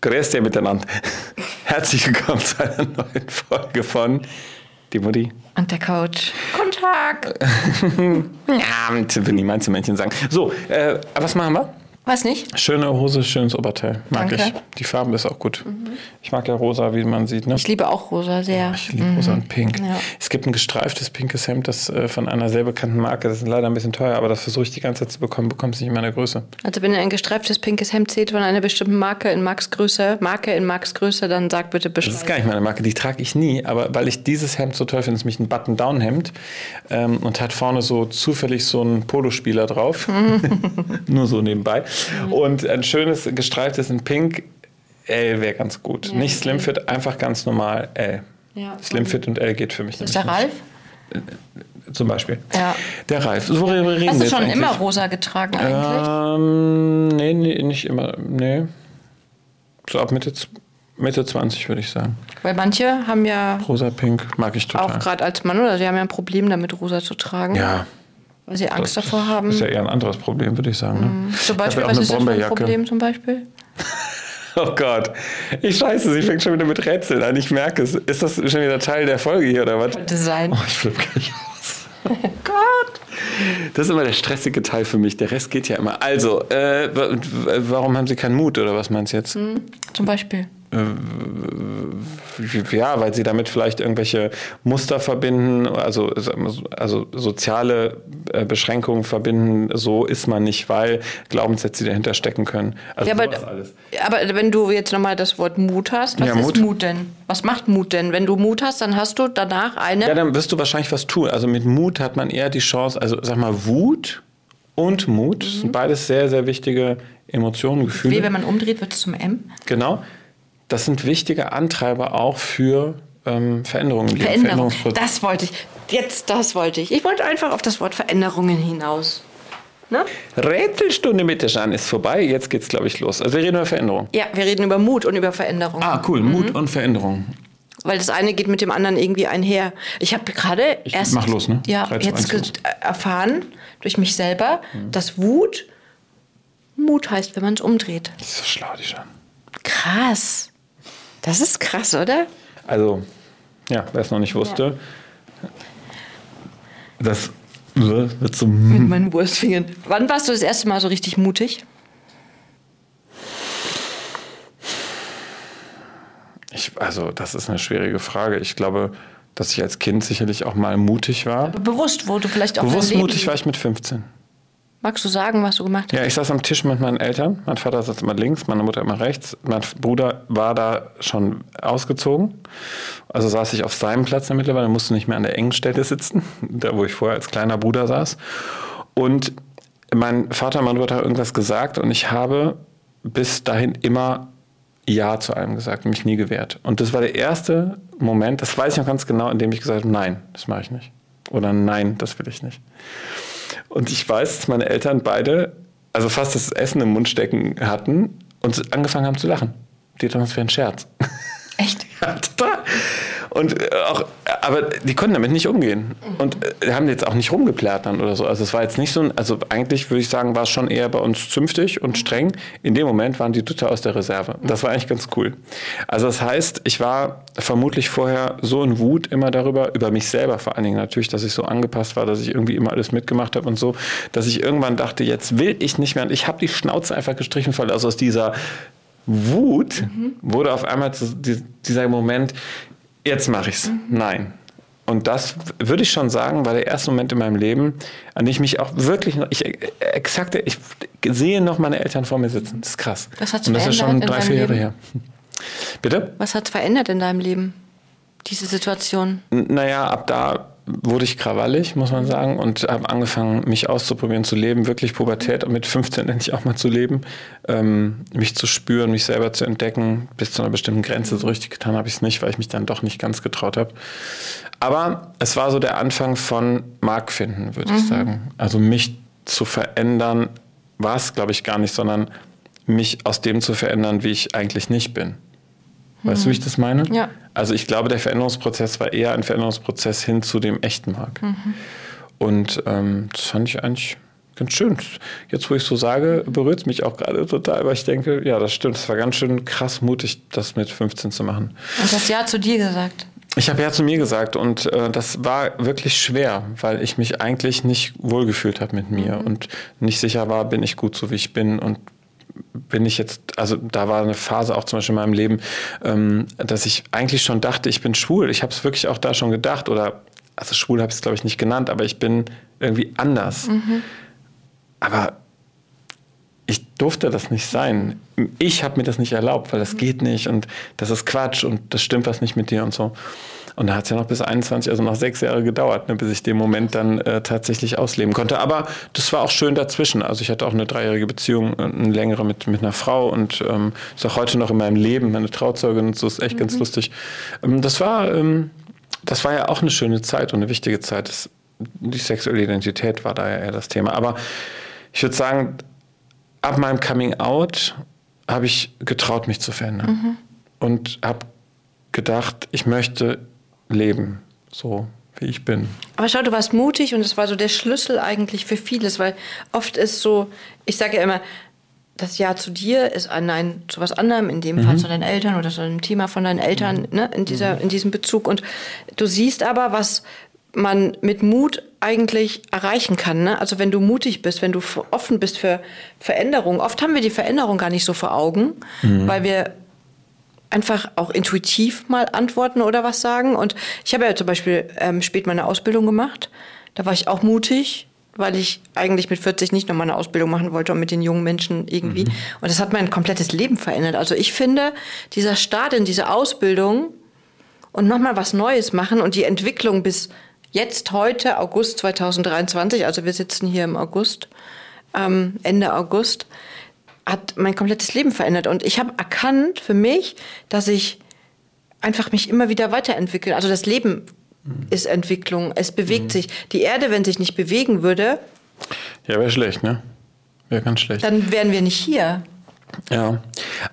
Grüß dir miteinander. Herzlich willkommen zu einer neuen Folge von Die Mutti. Und der Coach. Guten Tag. Ja, will niemand zu Männchen sagen. So, äh, was machen wir? Was nicht? Schöne Hose, schönes Oberteil. Mag Danke. ich. Die Farbe ist auch gut. Ich mag ja rosa, wie man sieht. Ne? Ich liebe auch rosa sehr. Ich liebe rosa und pink. Ja. Es gibt ein gestreiftes pinkes Hemd, das äh, von einer sehr bekannten Marke. Das ist leider ein bisschen teuer, aber das versuche ich die ganze Zeit zu bekommen. Bekomme es nicht in meiner Größe. Also wenn ihr ein gestreiftes pinkes Hemd seht von einer bestimmten Marke in Max Größe, Marke in Max Größe, dann sagt bitte Das ist Bescheid. gar nicht meine Marke, die trage ich nie, aber weil ich dieses Hemd so toll finde, ist nämlich ein Button-Down-Hemd ähm, und hat vorne so zufällig so einen Polospieler drauf. Nur so nebenbei. Und ein schönes gestreiftes in Pink. L wäre ganz gut. Ja, nicht okay. Slim Fit, einfach ganz normal L. Ja, Slim Fit und L geht für mich Ist der Ralf? nicht. Zum Beispiel. Ja. Der Ralf. Worüber reden Hast du schon eigentlich? immer rosa getragen eigentlich? Ähm, nee, nee, nicht immer. Nee. So ab Mitte, Mitte 20 würde ich sagen. Weil manche haben ja Rosa, Pink mag ich total. auch gerade als Mann oder sie haben ja ein Problem damit, rosa zu tragen. Ja, Weil sie Angst davor haben. ist ja eher ein anderes Problem, würde ich sagen. Ne? Zum Ich Beispiel, was ist das für ein. Problem zum Beispiel? Oh Gott. Ich scheiße, sie fängt schon wieder mit Rätseln an. Ich merke es. Ist das schon wieder Teil der Folge hier oder was? Könnte sein. Oh, ich flippe gleich aus. Oh Gott. Das ist immer der stressige Teil für mich. Der Rest geht ja immer. Also, äh, warum haben Sie keinen Mut oder was meinst du jetzt? Zum Beispiel. Ja, weil sie damit vielleicht irgendwelche Muster verbinden, also, also soziale äh, Beschränkungen verbinden. So ist man nicht, weil Glaubenssätze dahinter stecken können. Also Ja, aber, aber wenn du jetzt nochmal das Wort Mut hast, was Ja, ist Mut. Mut. denn? Was macht Mut denn? Wenn du Mut hast, dann hast du danach eine. Ja, dann wirst du wahrscheinlich was tun. Also mit Mut hat man eher die Chance, also sag mal, Wut und Mut sind beides sehr, sehr wichtige Emotionen, Gefühle. Wie wenn man umdreht, wird es zum M. Genau. Das sind wichtige Antreiber auch für ähm, Veränderungen. Veränderung. Das wollte ich. Jetzt, das wollte ich. Ich wollte einfach auf das Wort Veränderungen hinaus. Ne? Rätselstunde mit der Jeanne ist vorbei. Jetzt geht's, glaube ich, los. Also wir reden über Veränderung. Ja, wir reden über Mut und über Veränderung. Ah, cool. Mut und Veränderung. Weil das eine geht mit dem anderen irgendwie einher. Ich habe gerade erst mach los, ne? ja, 3, 2, jetzt 1, ge- los. erfahren durch mich selber, Mhm. dass Wut Mut heißt, wenn man es umdreht. Das ist so schlau, die Jeanne. Krass. Das ist krass, oder? Also, ja, wer es noch nicht wusste, das wird so. Mit meinen Wurstfingern. Wann warst du das erste Mal so richtig mutig? Ich, also, das ist eine schwierige Frage. Ich glaube, dass ich als Kind sicherlich auch mal mutig war. Bewusst, wo du vielleicht auch Bewusst mutig war ich mit 15. Magst du sagen, was du gemacht hast? Ja, ich saß am Tisch mit meinen Eltern. Mein Vater saß immer links, meine Mutter immer rechts. Mein Bruder war da schon ausgezogen. Also saß ich auf seinem Platz dann mittlerweile, musste nicht mehr an der engen Stelle sitzen, da wo ich vorher als kleiner Bruder saß. Und mein Vater und meine Mutter haben irgendwas gesagt und ich habe bis dahin immer Ja zu allem gesagt und mich nie gewehrt. Und das war der erste Moment, das weiß ich noch ganz genau, in dem ich gesagt habe, nein, das mache ich nicht. Oder nein, das will ich nicht. Und ich weiß, dass meine Eltern beide, also fast das Essen im Mund stecken hatten und angefangen haben zu lachen. Die dachten, das wäre ein Scherz. Echt? Ja, total. Und äh, auch, aber die konnten damit nicht umgehen. Und äh, haben jetzt auch nicht rumgeplärt dann oder so. Also es war jetzt nicht so ein, also eigentlich würde ich sagen, war es schon eher bei uns zünftig und streng. In dem Moment waren die total aus der Reserve. Das war eigentlich ganz cool. Also das heißt, ich war vermutlich vorher so in Wut immer darüber, über mich selber vor allen Dingen natürlich, dass ich so angepasst war, dass ich irgendwie immer alles mitgemacht habe und so, dass ich irgendwann dachte, jetzt will ich nicht mehr. Und ich habe die Schnauze einfach gestrichen, weil also aus dieser Wut wurde auf einmal dieser Moment, jetzt mache ich's. Nein. Und das würde ich schon sagen, war der erste Moment in meinem Leben, an dem ich mich auch wirklich noch, ich äh, exakt, ich sehe noch meine Eltern vor mir sitzen. Das ist krass. Was hat's Und das ist schon drei, vier Jahre her. Bitte? Was hat verändert in deinem Leben? Diese Situation? N- Naja, ab da wurde ich krawallig, muss man sagen, und habe angefangen, mich auszuprobieren, zu leben, wirklich Pubertät und mit 15 endlich auch mal zu leben, ähm, mich zu spüren, mich selber zu entdecken. Bis zu einer bestimmten Grenze so richtig getan habe ich es nicht, weil ich mich dann doch nicht ganz getraut habe. Aber es war so der Anfang von Mark finden, würde ich sagen. Also mich zu verändern, war es, glaube ich, gar nicht, sondern mich aus dem zu verändern, wie ich eigentlich nicht bin. Weißt du, wie ich das meine? Ja. Also ich glaube, der Veränderungsprozess war eher ein Veränderungsprozess hin zu dem echten Mark. Und ähm, das fand ich eigentlich ganz schön. Jetzt, wo ich so sage, berührt es mich auch gerade total, weil ich denke, ja, das stimmt. Es war ganz schön krass mutig, das mit 15 zu machen. Und das Ja zu dir gesagt. Ich habe ja zu mir gesagt und äh, das war wirklich schwer, weil ich mich eigentlich nicht wohlgefühlt habe mit mir mhm. und nicht sicher war, bin ich gut so wie ich bin und bin ich jetzt, also da war eine Phase auch zum Beispiel in meinem Leben, ähm, dass ich eigentlich schon dachte, ich bin schwul. Ich habe es wirklich auch da schon gedacht oder, also schwul habe ich es glaube ich nicht genannt, aber ich bin irgendwie anders. Mhm. Aber ich durfte das nicht sein. Ich habe mir das nicht erlaubt, weil das mhm. geht nicht und das ist Quatsch und das stimmt was nicht mit dir und so. Und da hat es ja noch bis 21, also noch sechs Jahre gedauert, ne, bis ich den Moment dann äh, tatsächlich ausleben konnte. Aber das war auch schön dazwischen. Also ich hatte auch eine dreijährige Beziehung, äh, eine längere mit, mit einer Frau und ähm, ist auch heute noch in meinem Leben meine Trauzeugin und so ist echt mhm. ganz lustig. Ähm, das war, ähm, das war ja auch eine schöne Zeit und eine wichtige Zeit. Das, die sexuelle Identität war da ja eher das Thema. Aber ich würde sagen, ab meinem Coming Out habe ich getraut, mich zu verändern. Mhm. Und habe gedacht, ich möchte leben, so wie ich bin. Aber schau, du warst mutig und es war so der Schlüssel eigentlich für vieles, weil oft ist so, ich sage ja immer, das Ja zu dir ist ein Nein zu was anderem, in dem mhm. Fall zu deinen Eltern oder zu einem Thema von deinen Eltern, mhm. ne, in, dieser, mhm. in diesem Bezug. Und du siehst aber, was man mit Mut eigentlich erreichen kann. Ne? Also wenn du mutig bist, wenn du offen bist für Veränderung. Oft haben wir die Veränderung gar nicht so vor Augen, mhm. weil wir einfach auch intuitiv mal antworten oder was sagen. Und ich habe ja zum Beispiel ähm, spät meine Ausbildung gemacht. Da war ich auch mutig, weil ich eigentlich mit 40 nicht nochmal eine Ausbildung machen wollte und mit den jungen Menschen irgendwie. Mhm. Und das hat mein komplettes Leben verändert. Also ich finde, dieser Start in diese Ausbildung und nochmal was Neues machen und die Entwicklung bis jetzt, heute, August 2023, also wir sitzen hier im August, ähm, Ende August, hat mein komplettes Leben verändert. Und ich habe erkannt für mich, dass ich einfach mich immer wieder weiterentwickle. Also das Leben mhm. ist Entwicklung, es bewegt mhm. sich. Die Erde, wenn sich nicht bewegen würde. Ja, wäre schlecht, ne? Wäre ganz schlecht. Dann wären wir nicht hier. Ja,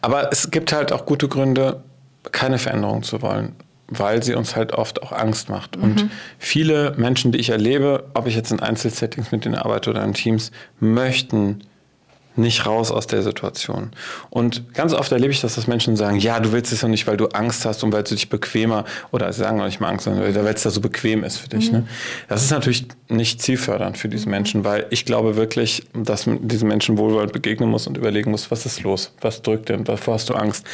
aber es gibt halt auch gute Gründe, keine Veränderung zu wollen, weil sie uns halt oft auch Angst macht. Mhm. Und viele Menschen, die ich erlebe, ob ich jetzt in Einzelsettings mit denen arbeite oder in Teams, möchten nicht raus aus der Situation. Und ganz oft erlebe ich das, dass Menschen sagen, ja, du willst es ja nicht, weil du Angst hast und weil du dich bequemer, oder sie sagen auch nicht mal Angst, sondern weil es da so bequem ist für dich. Mhm. Ne? Das ist natürlich nicht zielfördernd für diese mhm. Menschen, weil ich glaube wirklich, dass man diesen Menschen wohlwollend begegnen muss und überlegen muss, was ist los? Was drückt denn? Wovor hast du Angst?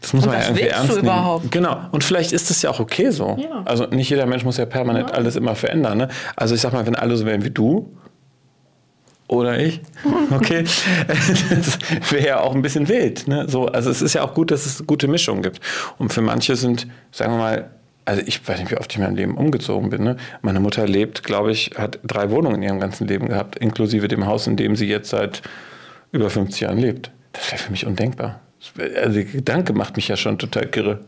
Das muss und man ja irgendwie ernst nehmen. Überhaupt? Genau. Und vielleicht ist es ja auch okay so. Ja. Also nicht jeder Mensch muss ja permanent ja. alles immer verändern. Ne? Also ich sag mal, wenn alle so wären wie du, oder ich. Okay. das wäre ja auch ein bisschen wild. Ne? So, also es ist ja auch gut, dass es gute Mischungen gibt. Und für manche sind, sagen wir mal, also ich weiß nicht, wie oft ich in meinem Leben umgezogen bin. Ne? Meine Mutter lebt, glaube ich, hat drei Wohnungen in ihrem ganzen Leben gehabt, inklusive dem Haus, in dem sie jetzt seit über 50 Jahren lebt. Das wäre für mich undenkbar. Also der Gedanke macht mich ja schon total kirre.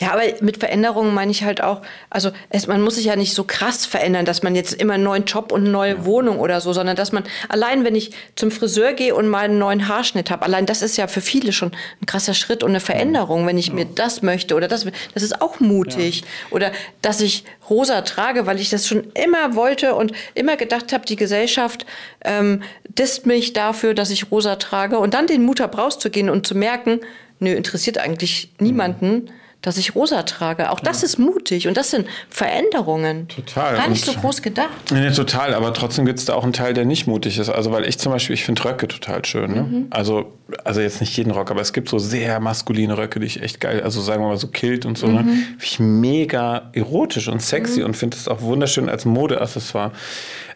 Ja, aber mit Veränderungen meine ich halt auch, also es, man muss sich ja nicht so krass verändern, dass man jetzt immer einen neuen Job und eine neue ja. Wohnung oder so, sondern dass man allein, wenn ich zum Friseur gehe und mal einen neuen Haarschnitt habe, allein das ist ja für viele schon ein krasser Schritt und eine Veränderung, wenn ich ja. mir das möchte oder das, das ist auch mutig. Ja. Oder dass ich rosa trage, weil ich das schon immer wollte und immer gedacht habe, die Gesellschaft ähm, disst mich dafür, dass ich rosa trage und dann den Mut habe, rauszugehen und zu merken, nö, interessiert eigentlich niemanden. Mhm dass ich rosa trage. Auch das ja. ist mutig und das sind Veränderungen. Total. Gar nicht und so groß gedacht. Nee, total, aber trotzdem gibt es da auch einen Teil, der nicht mutig ist. Also weil ich zum Beispiel, ich finde Röcke total schön. Ne? Mhm. Also, also jetzt nicht jeden Rock, aber es gibt so sehr maskuline Röcke, die ich echt geil, also sagen wir mal so Kilt und so, ne? mhm. ne? Finde ich mega erotisch und sexy mhm. und finde es auch wunderschön als Modeaccessoire.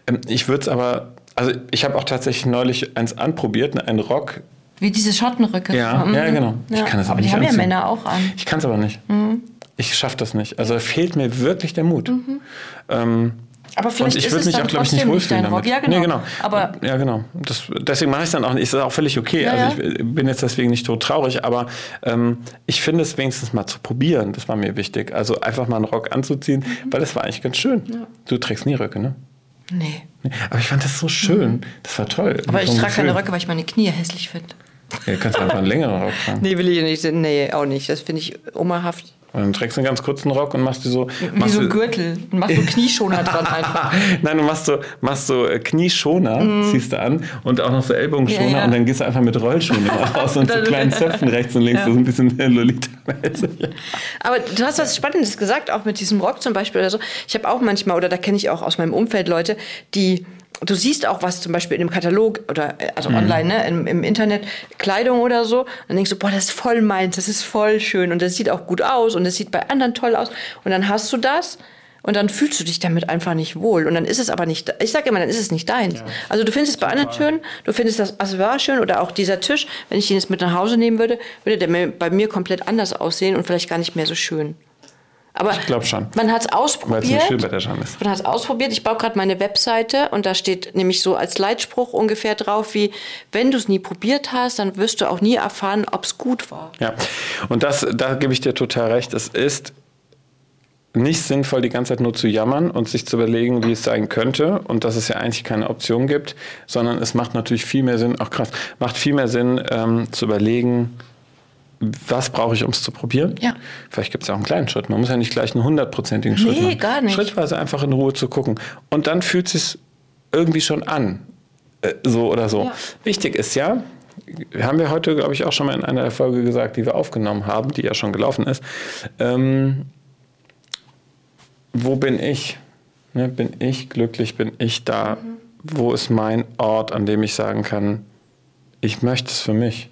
Ähm, ich würde es aber, also ich habe auch tatsächlich neulich eins anprobiert, ne? einen Rock, wie diese Schottenröcke. Ja, mhm. ja genau. Ich ja. kann das aber, aber die haben ja Männer auch an. Ich kann es aber nicht. Mhm. Ich schaffe das nicht. Also fehlt mir wirklich der Mut. Mhm. Ähm, aber vielleicht und ich würde mich auch, glaube ich, nicht wohlfühlen damit. Ja, genau. Nee, genau. Aber ja, genau. Das, deswegen mache ich es dann auch nicht. Ist auch völlig okay. Ja, also ich bin jetzt deswegen nicht tot traurig, aber ähm, ich finde es wenigstens mal zu probieren. Das war mir wichtig. Also einfach mal einen Rock anzuziehen, mhm. weil das war eigentlich ganz schön. Du trägst nie Röcke, ne? Nee. Aber ich fand das so schön. Mhm. Das war toll. Aber ich trage keine Röcke, weil ich meine Knie hässlich finde. Ja, kannst einfach einen längeren Rock tragen. Nee, will ich nicht. Nee, auch nicht. Das finde ich omahaft. Und dann trägst du einen ganz kurzen Rock und machst dir so. Wie machst so ein du- Gürtel. Und machst so Knieschoner dran einfach. Nein, du machst so, machst so äh, Knieschoner, ziehst du an und auch noch so Ellbogenschoner. Ja, ja. und dann gehst du einfach mit Rollschuhen raus und so kleinen Zöpfen rechts und links, Ja. so ein bisschen Lolita-mäßig. Aber du hast was Spannendes gesagt, auch mit diesem Rock zum Beispiel oder so. Ich habe auch manchmal, oder da kenne ich auch aus meinem Umfeld Leute, die, du siehst auch was zum Beispiel in einem Katalog oder äh, also online, ne, im, im Internet, Kleidung oder so. Dann denkst du, boah, das ist voll meins, das ist voll schön und das sieht auch gut aus und das sieht bei anderen toll aus. Und dann hast du das. Und dann fühlst du dich damit einfach nicht wohl. Und dann ist es aber nicht, ich sage immer, dann ist es nicht deins. Also du findest es bei anderen schön, du findest das Accessoire schön oder auch dieser Tisch, wenn ich den jetzt mit nach Hause nehmen würde, würde der bei mir komplett anders aussehen und vielleicht gar nicht mehr so schön. Aber Ich glaub schon. man hat es ausprobiert. Man hat es ausprobiert. Ich baue gerade meine Webseite und da steht nämlich so als Leitspruch ungefähr drauf wie, wenn du es nie probiert hast, dann wirst du auch nie erfahren, ob es gut war. Ja, und das, da gebe ich dir total recht. Es ist nicht sinnvoll, die ganze Zeit nur zu jammern und sich zu überlegen, wie es sein könnte und dass es ja eigentlich keine Option gibt, sondern es macht natürlich viel mehr Sinn, ach krass, macht viel mehr Sinn, ähm, zu überlegen, was brauche ich, um es zu probieren? Ja. Vielleicht gibt es ja auch einen kleinen Schritt. Man muss ja nicht gleich einen hundertprozentigen Schritt Nee, machen. gar nicht. Schrittweise einfach in Ruhe zu gucken. Und dann fühlt es sich irgendwie schon an. Äh, so oder so. Ja. Wichtig ist ja, haben wir heute, glaube ich, auch schon mal in einer Folge gesagt, die wir aufgenommen haben, die ja schon gelaufen ist. Ähm, wo bin ich? Ne, bin ich glücklich? Bin ich da? Wo ist mein Ort, an dem ich sagen kann, ich möchte es für mich?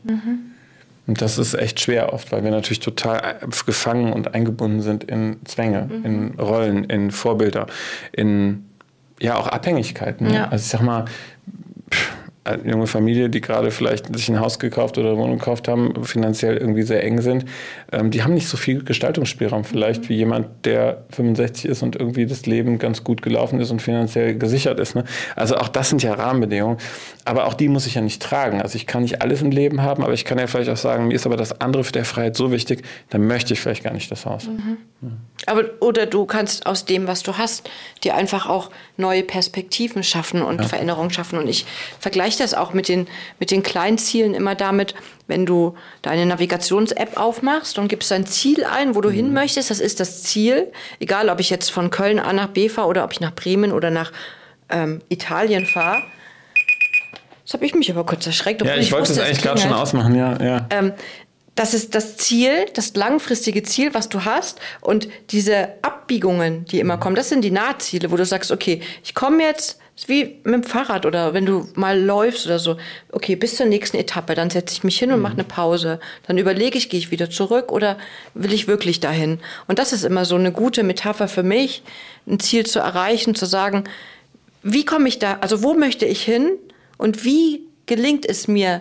Und das ist echt schwer oft, weil wir natürlich total gefangen und eingebunden sind in Zwänge, in Rollen, in Vorbilder, in ja auch Abhängigkeiten. Ne? Ja. Also ich sag mal, junge Familie, die gerade vielleicht sich ein Haus gekauft oder eine Wohnung gekauft haben, finanziell irgendwie sehr eng sind, ähm, die haben nicht so viel Gestaltungsspielraum vielleicht wie jemand, der 65 ist und irgendwie das Leben ganz gut gelaufen ist und finanziell gesichert ist. Ne? Also auch das sind ja Rahmenbedingungen. Aber auch die muss ich ja nicht tragen. Also ich kann nicht alles im Leben haben, aber ich kann ja vielleicht auch sagen, mir ist aber das andere für der Freiheit so wichtig, dann möchte ich vielleicht gar nicht das Haus. Aber, oder du kannst aus dem, was du hast, dir einfach auch neue Perspektiven schaffen und Veränderungen schaffen. Und ich vergleiche das auch mit den, mit den kleinen Zielen immer damit, wenn du deine Navigations-App aufmachst und gibst dein Ziel ein, wo du hin möchtest. Das ist das Ziel. Egal, ob ich jetzt von Köln A nach B fahre oder ob ich nach Bremen oder nach ähm, Italien fahre. Jetzt habe ich mich aber kurz erschreckt. Ja, obwohl ich wollte wusste, es eigentlich gerade schon ausmachen, ja, ja. Ähm, das ist das Ziel, das langfristige Ziel, was du hast. Und diese Abbiegungen, die immer kommen, das sind die Nahziele, wo du sagst, okay, ich komme jetzt, ist wie mit dem Fahrrad oder wenn du mal läufst oder so, okay, bis zur nächsten Etappe, dann setze ich mich hin und mache eine Pause. Dann überlege ich, gehe ich wieder zurück oder will ich wirklich dahin? Und das ist immer so eine gute Metapher für mich, ein Ziel zu erreichen, zu sagen, wie komme ich da, also wo möchte ich hin und wie gelingt es mir,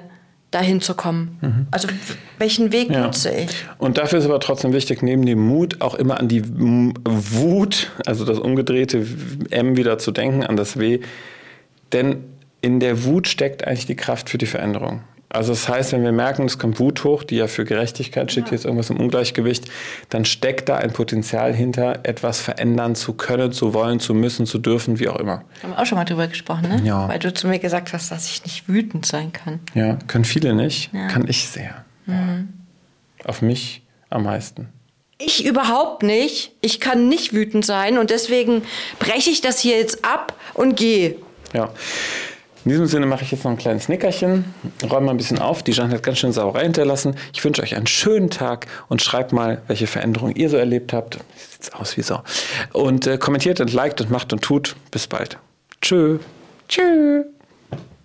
dahin zu kommen? Also w- welchen Weg Ja. nutze ich? Und dafür ist aber trotzdem wichtig, neben dem Mut auch immer an die Wut, also das umgedrehte M wieder zu denken, an das W. Denn in der Wut steckt eigentlich die Kraft für die Veränderung. Also das heißt, wenn wir merken, es kommt Wut hoch, die ja für Gerechtigkeit steht, hier ist irgendwas im Ungleichgewicht, dann steckt da ein Potenzial hinter, etwas verändern zu können, zu wollen, zu müssen, zu dürfen, wie auch immer. Haben wir auch schon mal drüber gesprochen, ne? Ja. Weil du zu mir gesagt hast, dass ich nicht wütend sein kann. Ja, können viele nicht, Ja. kann ich sehr. Auf mich am meisten. Ich überhaupt nicht. Ich kann nicht wütend sein und deswegen breche ich das hier jetzt ab und gehe. Ja. In diesem Sinne mache ich jetzt noch ein kleines Nickerchen, räume mal ein bisschen auf. Die Jeanne hat ganz schön Sauerei hinterlassen. Ich wünsche euch einen schönen Tag und schreibt mal, welche Veränderungen ihr so erlebt habt. Sieht aus wie Sau. Und äh, kommentiert und liked und macht und tut. Bis bald. Tschö. Tschö.